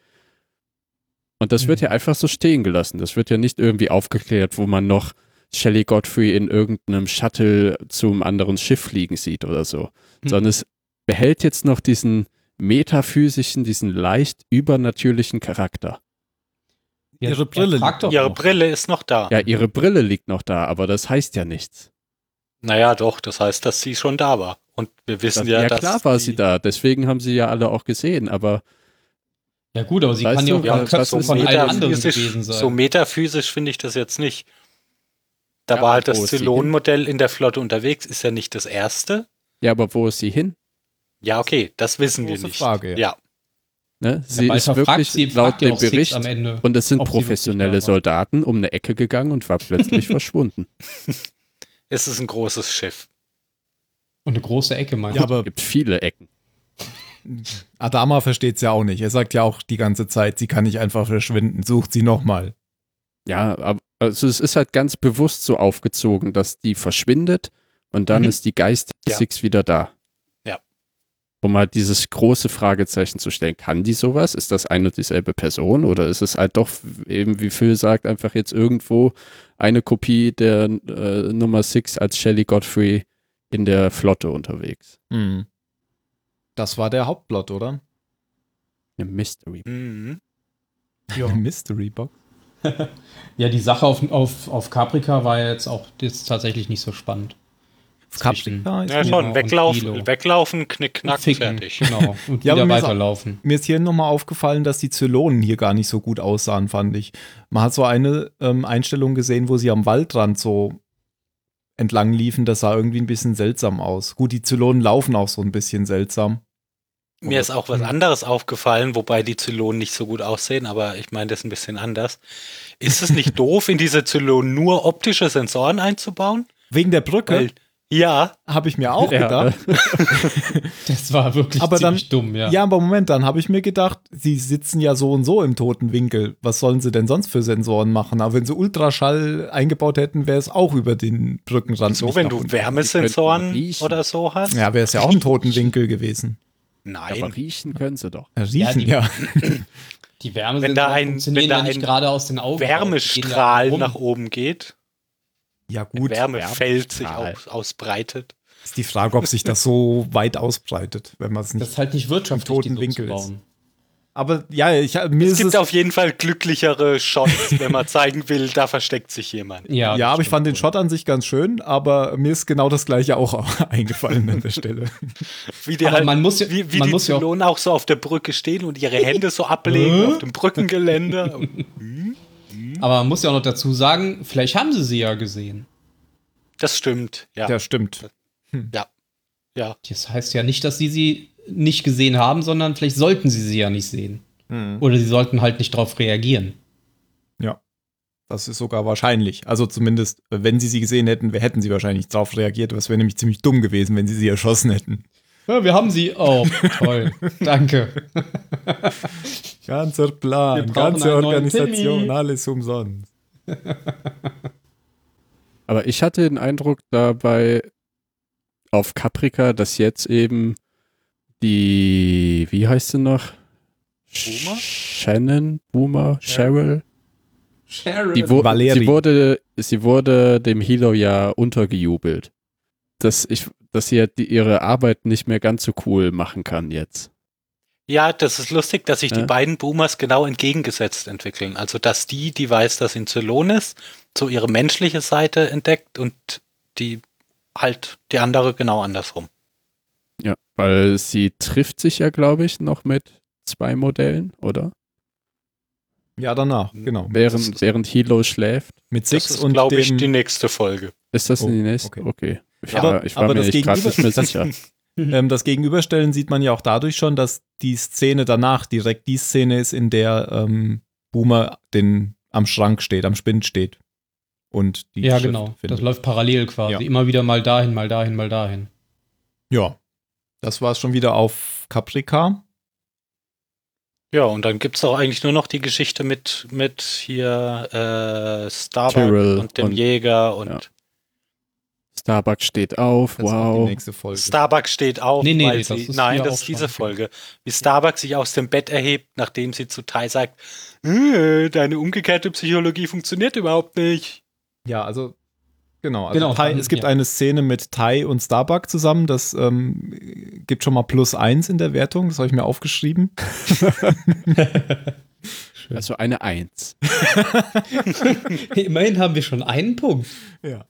Und das wird Mhm. ja einfach so stehen gelassen. Das wird ja nicht irgendwie aufgeklärt, wo man noch Shelley Godfrey in irgendeinem Shuttle zum anderen Schiff fliegen sieht oder so. Hm. Sondern es behält jetzt noch diesen metaphysischen, diesen leicht übernatürlichen Charakter. Ja, Ihre Brille Ihre noch. Brille ist noch da. Ja, ihre Brille liegt noch da, aber das heißt ja nichts. Naja, doch, das heißt, dass sie schon da war. Und wir wissen Das, ja, ja, dass klar war sie da, deswegen haben sie ja alle auch gesehen, aber Ja gut, aber sie kann ja auch ja, ist von allen metaphysisch- anderen gewesen sein. So metaphysisch finde ich das jetzt nicht. Da Ja, war halt das Zylonenmodell in der Flotte unterwegs, ist ja nicht das erste. ja, aber wo ist sie hin? Ja, okay, das wissen wir Große nicht. Frage, ja. ja. Ne? Sie Ja, ist wirklich sie, laut ja dem Bericht am Ende. und es sind professionelle. Soldaten um eine Ecke gegangen und war plötzlich verschwunden. Es ist ein großes Schiff. Und eine große Ecke, meinst Ja, du? aber Es gibt viele Ecken. Adama versteht es ja auch nicht. Er sagt ja auch die ganze Zeit, sie kann nicht einfach verschwinden. Sucht sie nochmal. Ja, aber also es ist halt ganz bewusst so aufgezogen, dass die verschwindet und dann Mhm. ist die Geist Ja. Six wieder da. Ja. Um halt dieses große Fragezeichen zu stellen, kann die sowas? Ist das eine und dieselbe Person oder ist es halt doch eben, wie Phil sagt, einfach jetzt irgendwo eine Kopie der äh, Nummer Six als Shelley Godfrey in der Flotte unterwegs? Hm. Das war der Hauptplot, oder? Eine Mystery. Mhm. Ja. Mystery Box. Ja, die Sache auf, auf, auf Caprica war ja jetzt auch jetzt tatsächlich nicht so spannend. Caprica ist Ja, schon. Weglaufen, weglaufen, knick, knack, Ficken, fertig. Genau. Und Ja, aber wieder mir ist auch- weiterlaufen. Mir ist hier nochmal aufgefallen, dass die Zylonen hier gar nicht so gut aussahen, fand ich. Man hat so eine ähm, Einstellung gesehen, wo sie am Waldrand so entlang liefen. Das sah irgendwie ein bisschen seltsam aus. Gut, die Zylonen laufen auch so ein bisschen seltsam. Mir ist auch was Mhm. anderes aufgefallen, wobei die Zylonen nicht so gut aussehen, aber ich meine das ein bisschen anders. Ist es nicht doof, in diese Zylonen nur optische Sensoren einzubauen? Wegen der Brücke Weil, ja, habe ich mir auch Ja, gedacht. Das war wirklich Aber dann- ziemlich dumm, ja. Ja. aber Moment, dann habe ich mir gedacht, sie sitzen ja so und so im toten Winkel. Was sollen sie denn sonst für Sensoren machen? Aber wenn sie Ultraschall eingebaut hätten, wäre es auch über den Brückenrand. so wenn du. Wärmesensoren oder so hast. Ja, wäre es ja auch im toten Winkel gewesen. Nein. Aber riechen können sie doch. Ja, Riechen, die- ja. Die Wärme Wenn da ein- wenn da ein gerade aus den Augen. Die Wärmestrahl nach oben geht, Ja, gut. Wärmefeld sich aus, ausbreitet. Ist die Frage, ob sich das so weit ausbreitet, wenn man es nicht. Das ist halt nicht wirtschaftlich, toten die so Winkel zu ist. bauen. Aber ja, ich, mir Es ist gibt es. auf jeden Fall glücklichere Shots, wenn man zeigen will, da versteckt sich jemand. Ja, ja, aber ich fand den Shot an sich ganz schön, aber mir ist genau das gleiche auch eingefallen an der Stelle. Wie die Aber halt, man muss ja- wie, wie man die muss ja auch- Zylonen auch so auf der Brücke stehen und ihre Hände so ablegen auf dem Brückengeländer. Aber man muss ja auch noch dazu sagen, vielleicht haben sie sie ja gesehen. Das stimmt, ja. Ja, stimmt. ja. Das heißt ja nicht, dass sie sie nicht gesehen haben, sondern vielleicht sollten sie sie ja nicht sehen. Hm. Oder sie sollten halt nicht darauf reagieren. Ja. Das ist sogar wahrscheinlich. Also zumindest, wenn sie sie gesehen hätten, wir hätten sie wahrscheinlich darauf reagiert. Das wäre nämlich ziemlich dumm gewesen, wenn sie sie erschossen hätten. Ja, wir haben sie. Oh, toll. Danke. Ganzer Plan, ganze Organisation, alles umsonst. Aber ich hatte den Eindruck dabei auf Caprica, dass jetzt eben die, wie heißt sie noch? Boomer? Shannon, Boomer, Cheryl. Sharon. Die wo, Valeri. sie, wurde, sie wurde dem Hilo ja untergejubelt. Dass, ich, dass sie die, ihre Arbeit nicht mehr ganz so cool machen kann jetzt. Ja, das ist lustig, dass sich die Ja. beiden Boomers genau entgegengesetzt entwickeln. Also, dass die, die weiß, dass sie ein Zylon ist, so ihre menschliche Seite entdeckt und die halt die andere genau andersrum. Ja, weil sie trifft sich ja, glaube ich, noch mit zwei Modellen, oder? Ja, danach, genau. Während, während Hilo schläft. Mit Das Six ist, und glaube ich, die nächste Folge. Ist das Oh, in die nächste? okay. Okay. Ich Ja, war, aber- ich war aber mir das nicht nicht mehr sicher. ähm, das Gegenüberstellen sieht man ja auch dadurch schon, dass die Szene danach direkt die Szene ist, in der ähm, Boomer den, am Schrank steht, am Spind steht. Und die ja, Schrift genau. findet. Das läuft parallel quasi. Ja. Immer wieder mal dahin, mal dahin, mal dahin. Ja. Das war es schon wieder auf Caprica. Ja, und dann gibt's auch eigentlich nur noch die Geschichte mit, mit hier äh, Starbuck Tyrell und dem und- Jäger und ja. Starbucks steht auf, Das wow. nächste Folge. Starbuck steht auf, Nee, nee, weil nee, das sie, ist nein, das ist diese Folge. Wie Starbuck sich aus dem Bett erhebt, nachdem sie zu Tai sagt, äh, deine umgekehrte Psychologie funktioniert überhaupt nicht. Ja, also Genau, also Genau, Tai, dann- es gibt ja. eine Szene mit Tai und Starbuck zusammen. Das ähm, gibt schon mal plus eins in der Wertung. Das habe ich mir aufgeschrieben. Also eine Eins. Immerhin haben wir schon einen Punkt. Ja.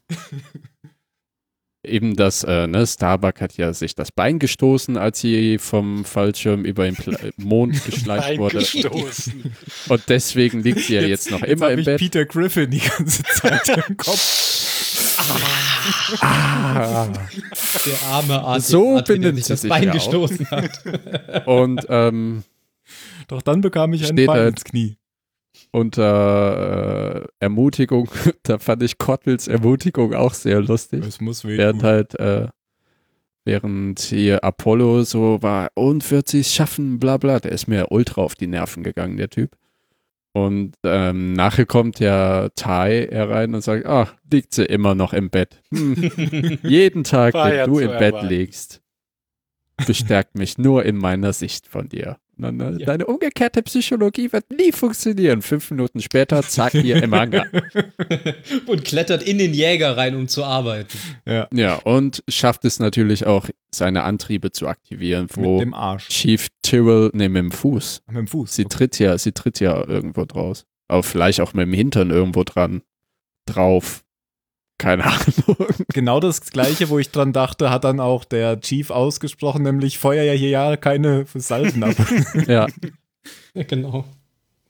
Eben das, äh, ne, Starbuck hat ja sich das Bein gestoßen, als sie vom Fallschirm über den Pla Mond geschleicht wurde. Eingestoßen. Und deswegen liegt sie ja jetzt, noch immer im ich Bett. Peter Griffin die ganze Zeit im Kopf. Ah. Der arme Arzt, So der benimmt sich sie das sich Bein ja auch. gestoßen hat. Und ähm, Doch dann bekam ich ein Steht Bein ins Knie. unter äh, Ermutigung, da fand ich Cottles Ermutigung auch sehr lustig. Es muss Während halt, äh, während hier Apollo so war, und wird sie es schaffen, bla bla, der ist mir ultra auf die Nerven gegangen, der Typ. Und ähm, nachher kommt ja Tai herein und sagt, ach, liegt sie immer noch im Bett. Hm. Jeden Tag, wenn ja du im Bett erwarten. liegst, bestärkt mich nur in meiner Sicht von dir. Äh, Ja. Deine umgekehrte Psychologie wird nie funktionieren. Fünf Minuten später, zack, hier im Hangar. Und klettert in den Jäger rein, um zu arbeiten. Ja, Ja, und schafft es natürlich auch, seine Antriebe zu aktivieren, mit wo dem Arsch. Chief Tyrrell, ne, mit dem Fuß. Mit dem Fuß. Sie tritt ja, sie tritt ja irgendwo draus. Aber vielleicht auch mit dem Hintern irgendwo dran. Drauf. Keine Ahnung. genau das gleiche, wo ich dran dachte, hat dann auch der Chief ausgesprochen, nämlich feuer ja hier ja keine Salven ab. ja, Ja, genau.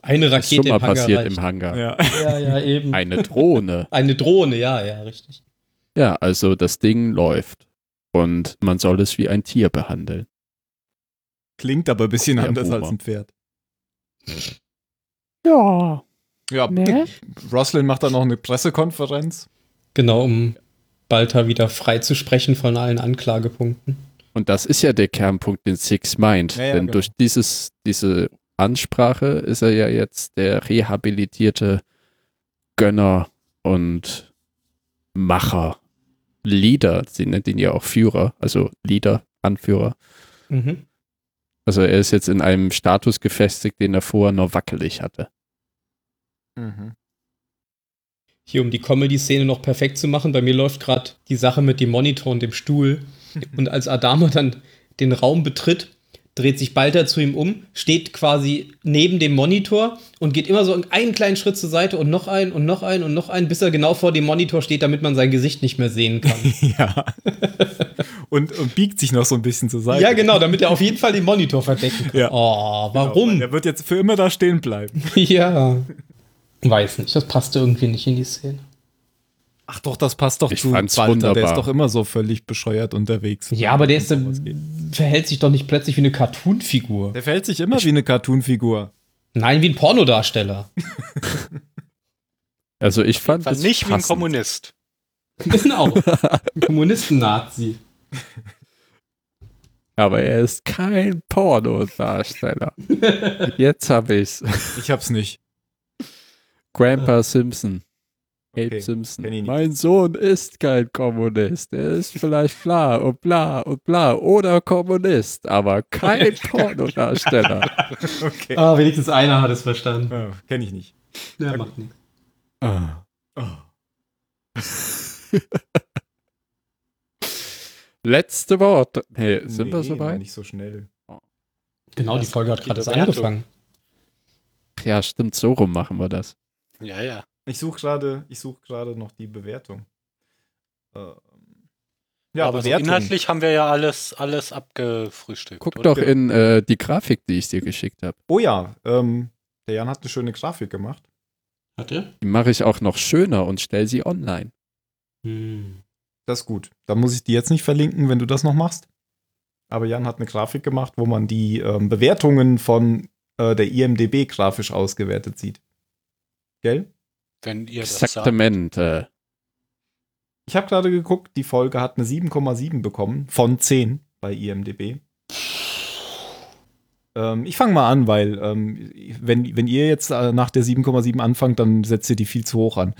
Eine ist Rakete schon mal im Hangar passiert reicht. im Hangar. ja. Ja, ja, eben. Eine Drohne. Eine Drohne, ja, ja, richtig. Ja, also das Ding läuft. Und man soll es wie ein Tier behandeln. Klingt aber ein bisschen Ja, anders Boomer. als ein Pferd. Ja. Ja, Ne? Roslin macht dann noch eine Pressekonferenz. Genau, um Balta wieder frei zu sprechen von allen Anklagepunkten. Und das ist ja der Kernpunkt, den Six meint. Ja, ja, Denn genau. durch dieses, diese Ansprache ist er ja jetzt der rehabilitierte Gönner und Macher. Leader, sie nennt ihn ja auch Führer, also Leader, Anführer. Mhm. Also er ist jetzt in einem Status gefestigt, den er vorher nur wackelig hatte. Hier, um die Comedy-Szene noch perfekt zu machen, bei mir läuft gerade die Sache mit dem Monitor und dem Stuhl. Und als Adama dann den Raum betritt, dreht sich Balta zu ihm um, steht quasi neben dem Monitor und geht immer so einen kleinen Schritt zur Seite und noch einen und noch einen und noch einen, bis er genau vor dem Monitor steht, damit man sein Gesicht nicht mehr sehen kann. Ja. und, und biegt sich noch so ein bisschen zur Seite. ja, genau, damit er auf jeden Fall den Monitor verdecken kann. Ja. Oh, Genau, warum? Er wird jetzt für immer da stehen bleiben. ja. Weiß nicht, das passte irgendwie nicht in die Szene. Ach doch, das passt doch Ich zu fand's Balta. Der wunderbar. ist doch immer so völlig bescheuert unterwegs. Ja, aber der ist, Wenn es um sowas äh, verhält sich doch nicht plötzlich wie eine Cartoon-Figur. Der verhält sich immer wie eine Cartoon-Figur. Nein, wie ein Pornodarsteller. Also ich fand es nicht wie ein passend. Kommunist. Genau. Ein Kommunisten-Nazi. Aber er ist kein Pornodarsteller. Jetzt habe ich's. Ich hab's nicht. Grandpa Simpson. Abe Okay, Simpson. Mein Sohn ist kein Kommunist. Er ist vielleicht bla und bla und bla oder Kommunist, aber kein Pornodarsteller. Okay. Ah, wenigstens einer hat es verstanden. Oh, kenn ich nicht. Ja, macht nichts. Ah. Oh. Letzte Wort. Hey, sind wir Nee, soweit? Nicht so schnell. Genau, die Folge hat gerade erst angefangen. Ja, stimmt, so rum machen wir das. Ja, ja. Ich suche gerade, ich suche gerade noch die Bewertung. Ähm, ja, aber so Bewertung. inhaltlich haben wir ja alles, alles abgefrühstückt. Guck oder? doch in äh, die Grafik, die ich dir geschickt habe. Oh ja, ähm, der Jan hat eine schöne Grafik gemacht. Hat er? Die mache ich auch noch schöner und stelle sie online. Hm. Das ist gut. Da muss ich die jetzt nicht verlinken, wenn du das noch machst. Aber Jan hat eine Grafik gemacht, wo man die ähm, Bewertungen von äh, der IMDB grafisch ausgewertet sieht. Gell? Wenn ihr das sagt. Exaktamente. Ich habe gerade geguckt, die Folge hat eine 7,7 bekommen von 10 bei IMDB. Ähm, ich fange mal an, weil ähm, wenn, wenn ihr jetzt äh, nach der 7,7 anfangt, dann setzt ihr die viel zu hoch an.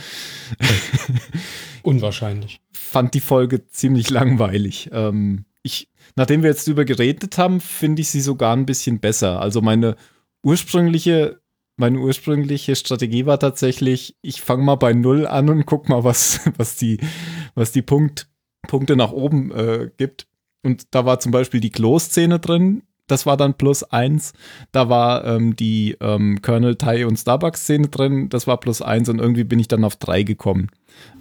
Unwahrscheinlich. Fand die Folge ziemlich langweilig. Ähm, ich, nachdem wir jetzt drüber geredet haben, finde ich sie sogar ein bisschen besser. Also meine ursprüngliche meine ursprüngliche Strategie war tatsächlich, ich fange mal bei Null an und guck mal, was, was die, was die Punkt, Punkte nach oben äh, gibt. Und da war zum Beispiel die Klo-Szene drin, das war dann plus eins. Da war ähm, die ähm, Colonel Tai und Starbucks-Szene drin, das war plus eins und irgendwie bin ich dann auf drei gekommen.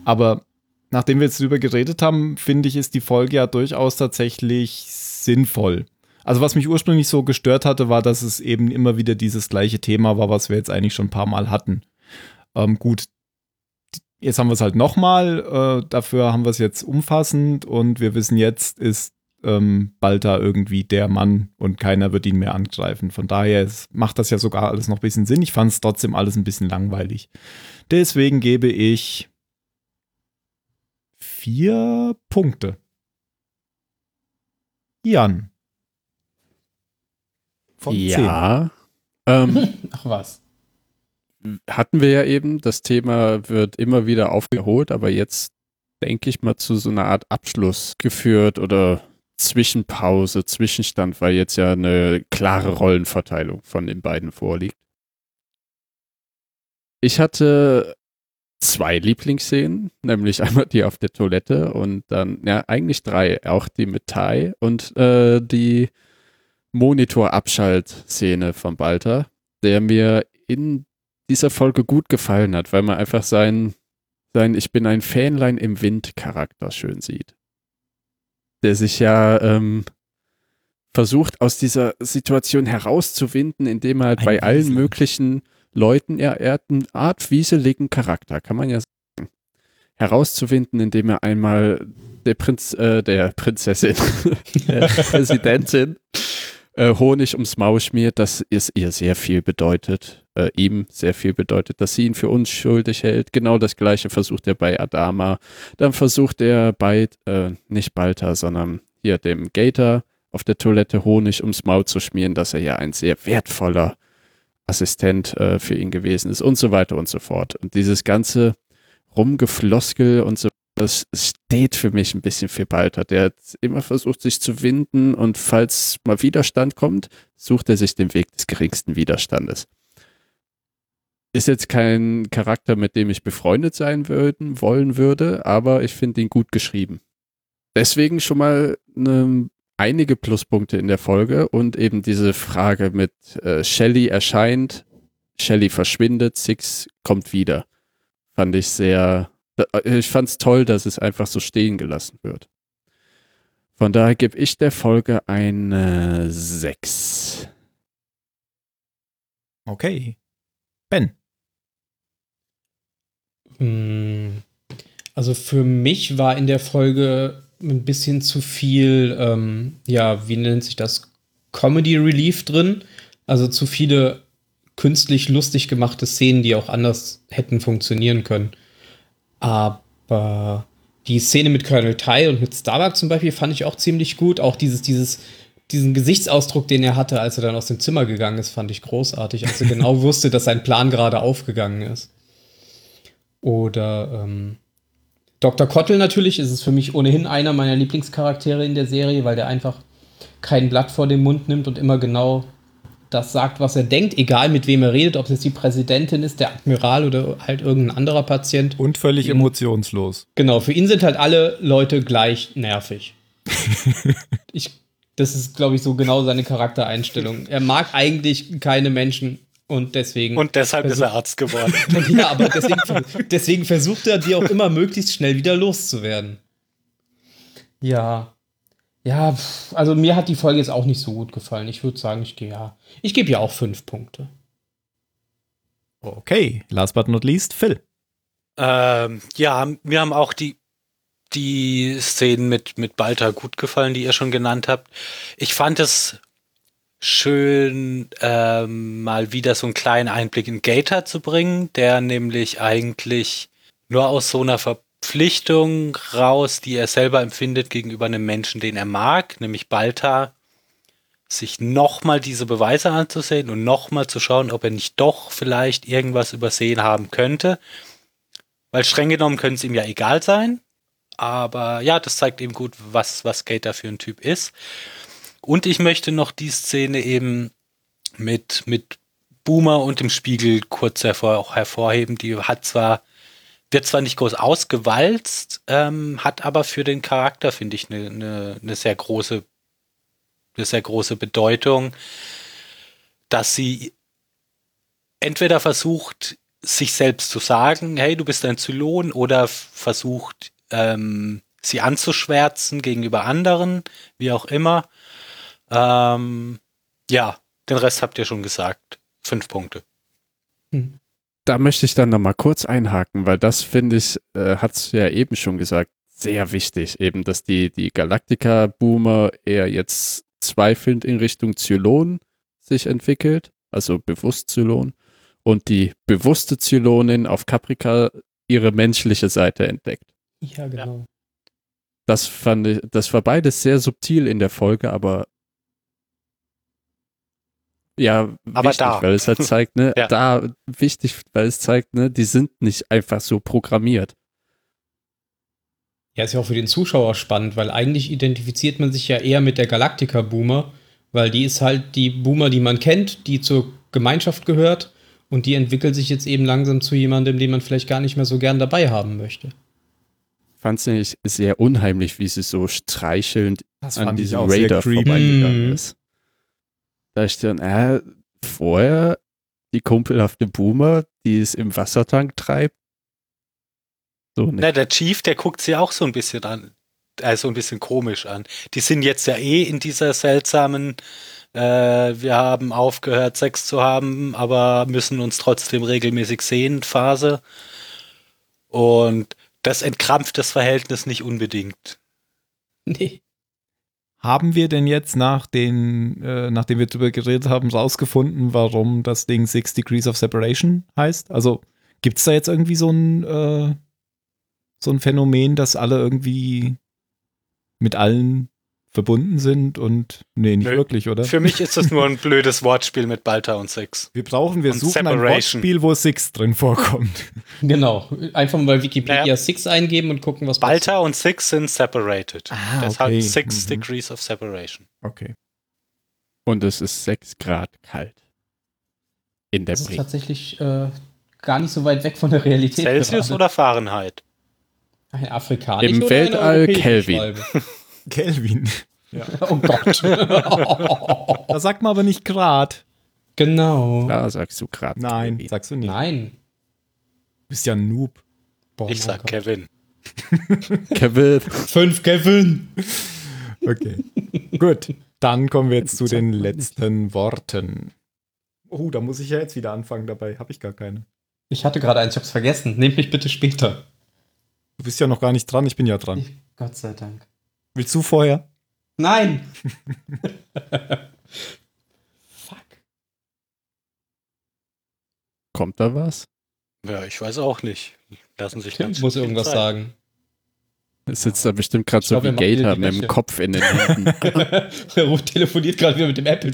Aber nachdem wir jetzt drüber geredet haben, finde ich, ist die Folge ja durchaus tatsächlich sinnvoll. Also was mich ursprünglich so gestört hatte, war, dass es eben immer wieder dieses gleiche Thema war, was wir jetzt eigentlich schon ein paar Mal hatten. Ähm, gut, jetzt haben wir es halt nochmal, äh, dafür haben wir es jetzt umfassend und wir wissen jetzt, ist ähm, Balta irgendwie der Mann und keiner wird ihn mehr angreifen. Von daher ist, macht das ja sogar alles noch ein bisschen Sinn. Ich fand es trotzdem alles ein bisschen langweilig. Deswegen gebe ich vier Punkte. Jan. Von ja. Ähm, Ach was. Hatten wir ja eben, das Thema wird immer wieder aufgeholt, aber jetzt denke ich mal zu so einer Art Abschluss geführt oder Zwischenpause, Zwischenstand, weil jetzt ja eine klare Rollenverteilung von den beiden vorliegt. Ich hatte zwei Lieblingsszenen, nämlich einmal die auf der Toilette und dann, ja, eigentlich drei, auch die mit Tai und äh, die Monitorabschaltszene von Balter, der mir in dieser Folge gut gefallen hat, weil man einfach sein, sein Ich bin ein Fähnlein im Wind Charakter schön sieht der sich ja ähm, versucht, aus dieser Situation herauszuwinden, indem er halt bei Wiesel. allen möglichen Leuten, er, er hat eine Art wieseligen Charakter, kann man ja sagen. Herauszuwinden, indem er einmal der Prinz, äh, der Prinzessin, der Präsidentin äh, Honig ums Maul schmiert, dass es ihr sehr viel bedeutet, äh, ihm sehr viel bedeutet, dass sie ihn für unschuldig hält. Genau das gleiche versucht er bei Adama. Dann versucht er bei, äh, nicht Balta, sondern hier dem Gator auf der Toilette Honig ums Maul zu schmieren, dass er ja ein sehr wertvoller Assistent äh, für ihn gewesen ist und so weiter und so fort. Und dieses ganze Rumgefloskel und so das steht für mich ein bisschen für Balter. Der hat immer versucht, sich zu winden und falls mal Widerstand kommt, sucht er sich den Weg des geringsten Widerstandes. Ist jetzt kein Charakter, mit dem ich befreundet sein würden, wollen würde, aber ich finde ihn gut geschrieben. Deswegen schon mal eine, einige Pluspunkte in der Folge und eben diese Frage mit äh, Shelly erscheint, Shelly verschwindet, Six kommt wieder. Fand ich sehr ich fand es toll, dass es einfach so stehen gelassen wird. Von daher gebe ich der Folge eine 6. Okay. Ben. Hm, also für mich war in der Folge ein bisschen zu viel, ähm, ja, wie nennt sich das? Comedy Relief drin. Also zu viele künstlich lustig gemachte Szenen, die auch anders hätten funktionieren können. Aber die Szene mit Colonel Tai und mit Starbuck zum Beispiel fand ich auch ziemlich gut. Auch dieses, dieses, diesen Gesichtsausdruck, den er hatte, als er dann aus dem Zimmer gegangen ist, fand ich großartig. Als er genau wusste, dass sein Plan gerade aufgegangen ist. Oder ähm, Dr. Kottel natürlich ist es für mich ohnehin einer meiner Lieblingscharaktere in der Serie, weil der einfach kein Blatt vor den Mund nimmt und immer genau das sagt, was er denkt, egal mit wem er redet, ob es die Präsidentin ist, der Admiral oder halt irgendein anderer Patient. Und völlig emotionslos. Genau, für ihn sind halt alle Leute gleich nervig. ich, das ist, glaube ich, so genau seine Charaktereinstellung. Er mag eigentlich keine Menschen und deswegen. Und deshalb ist er Arzt geworden. ja, aber deswegen, deswegen versucht er, die auch immer möglichst schnell wieder loszuwerden. Ja, ja, also mir hat die Folge jetzt auch nicht so gut gefallen. Ich würde sagen, ich gehe ja. Ich gebe ja auch fünf Punkte. Okay, last but not least, Phil. Ähm, ja, mir haben auch die, die Szenen mit, mit Balta gut gefallen, die ihr schon genannt habt. Ich fand es schön, ähm, mal wieder so einen kleinen Einblick in Gator zu bringen, der nämlich eigentlich nur aus so einer Ver Verpflichtung raus, die er selber empfindet gegenüber einem Menschen, den er mag, nämlich Balta, sich nochmal diese Beweise anzusehen und nochmal zu schauen, ob er nicht doch vielleicht irgendwas übersehen haben könnte. Weil streng genommen könnte es ihm ja egal sein. Aber ja, das zeigt eben gut, was, was Gator für ein Typ ist. Und ich möchte noch die Szene eben mit, mit Boomer und im Spiegel kurz hervor, hervorheben. Die hat zwar, wird zwar nicht groß ausgewalzt, ähm, hat aber für den Charakter, finde ich, eine ne, ne sehr große, eine sehr große Bedeutung, dass sie entweder versucht, sich selbst zu sagen, hey, du bist ein Zylon, oder versucht, ähm, sie anzuschwärzen gegenüber anderen, wie auch immer. Ähm, ja, den Rest habt ihr schon gesagt. Fünf Punkte. Da möchte ich dann nochmal kurz einhaken, weil das finde ich, äh, hat es ja eben schon gesagt, sehr wichtig, eben, dass die, die Galactica-Boomer eher jetzt zweifelnd in Richtung Zylon sich entwickelt, also bewusst Zylon, und die bewusste Zylonin auf Caprica ihre menschliche Seite entdeckt. Ja, genau. Das fand ich, das war beides sehr subtil in der Folge, aber ja, Aber wichtig, da. weil es halt zeigt, ne, Ja. da wichtig, weil es zeigt, ne, die sind nicht einfach so programmiert. Ja, ist ja auch für den Zuschauer spannend, weil eigentlich identifiziert man sich ja eher mit der Galactica-Boomer, weil die ist halt die Boomer, die man kennt, die zur Gemeinschaft gehört und die entwickelt sich jetzt eben langsam zu jemandem, den man vielleicht gar nicht mehr so gern dabei haben möchte. Fand es nämlich sehr unheimlich, wie sie so streichelnd Das an diesem Raider vorbeigegangen Mhm. ist. Da ich dann, äh, vorher die kumpelhafte Boomer, die es im Wassertank treibt. So ne, nicht. Na, der Chief, der guckt sie auch so ein bisschen an, also ein bisschen komisch an. Die sind jetzt ja eh in dieser seltsamen, äh, wir haben aufgehört, Sex zu haben, aber müssen uns trotzdem regelmäßig sehen, Phase. Und das entkrampft das Verhältnis nicht unbedingt. Nee. Haben wir denn jetzt nach den, äh, nachdem wir drüber geredet haben, rausgefunden, warum das Ding Six Degrees of Separation heißt? Also gibt es da jetzt irgendwie so ein, äh, so ein Phänomen, dass alle irgendwie mit allen verbunden sind und nee, nicht Nö. wirklich, oder? Für mich ist das nur ein blödes Wortspiel mit Balta und Six. Wir brauchen, wir Und suchen ein Separation. Wortspiel, wo Six drin vorkommt. Genau. Einfach mal bei Wikipedia Naja. Six eingeben und gucken, was Balta und Six sind separated. Ah, Deshalb okay. Six Mhm. Degrees of Separation. Okay. Und es ist 6 Grad kalt. In der Das ist Brie. tatsächlich äh, gar nicht so weit weg von der Realität. Celsius gerade. oder Fahrenheit? Ein afrikanische Im Weltall europäische Kelvin. Kelvin. Oh Gott. Da sagt man aber nicht Grad. genau. Da sagst du gerade. Nein, sagst du nicht. Nein. Du bist ja ein Noob. Boah, Ich mein sag Gott. Kevin. Kevin. Fünf Kevin. Okay. Gut. Dann kommen wir jetzt zu den letzten Worten. Oh, da muss ich ja jetzt wieder anfangen dabei. Habe ich gar keine. Ich hatte gerade eins, ich hab's vergessen. Nehmt mich bitte später. Du bist ja noch gar nicht dran, ich bin ja dran. Ich, Gott sei Dank. Willst du vorher? Nein! Fuck. Kommt da was? Ja, ich weiß auch nicht. Lassen sich Tim ganz muss irgendwas Zeit. sagen. Es sitzt da bestimmt gerade so glaub, wie Gator mit dem. Kopf in den Händen. er ruft, telefoniert gerade wieder mit dem Apple.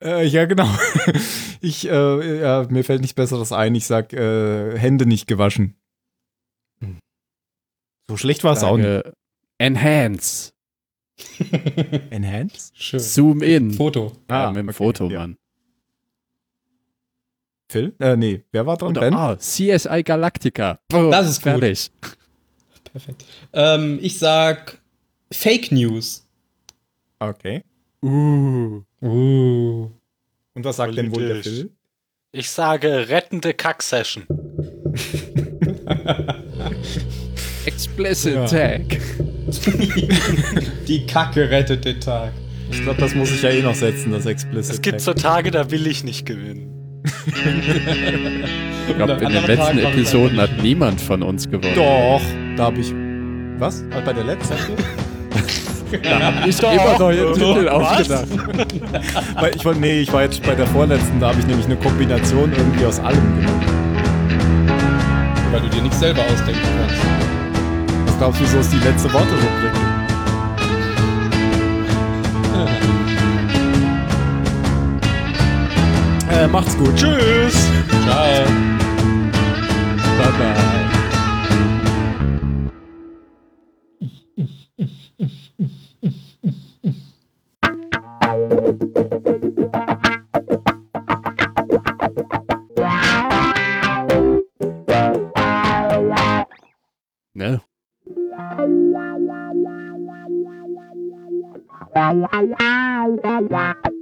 Äh, ja, genau. Ich, äh, ja, mir fällt nichts Besseres ein. Ich sag, äh, Hände nicht gewaschen. So schlecht war es auch nicht. Enhance. Enhance? Schön. Zoom in. Foto. ja, mit dem okay, Foto, ja. Mann. Phil? Äh, nee, wer war dran? Und, Ben? ah, CSI Galactica. Boom, Das ist gut. fertig. Perfekt. Ähm, ich sag Fake News. Okay. Uh. Uh. Und was sagt denn wohl der Politisch. Phil? Ich sage rettende Kack-Session. Explicit Ja. Tag. Die Kacke rettet den Tag. Ich glaube, das muss ich ja eh noch setzen, das Explicit. Es gibt so Tag. Tage, da will ich nicht gewinnen. Ich glaube, in den letzten Episoden hat niemand von uns gewonnen. Doch, da habe ich. Was? Bei der letzten? Da hab ich Doch. immer neue Titel aufgedacht. Weil ich wollte, nee, ich war jetzt bei der vorletzten, da habe ich nämlich eine Kombination irgendwie aus allem genommen. Weil du dir nicht selber ausdenken kannst. Was glaubst du, wieso ist die letzte Worte-Rubrik? Äh, macht's gut. Tschüss. Ciao. la la la la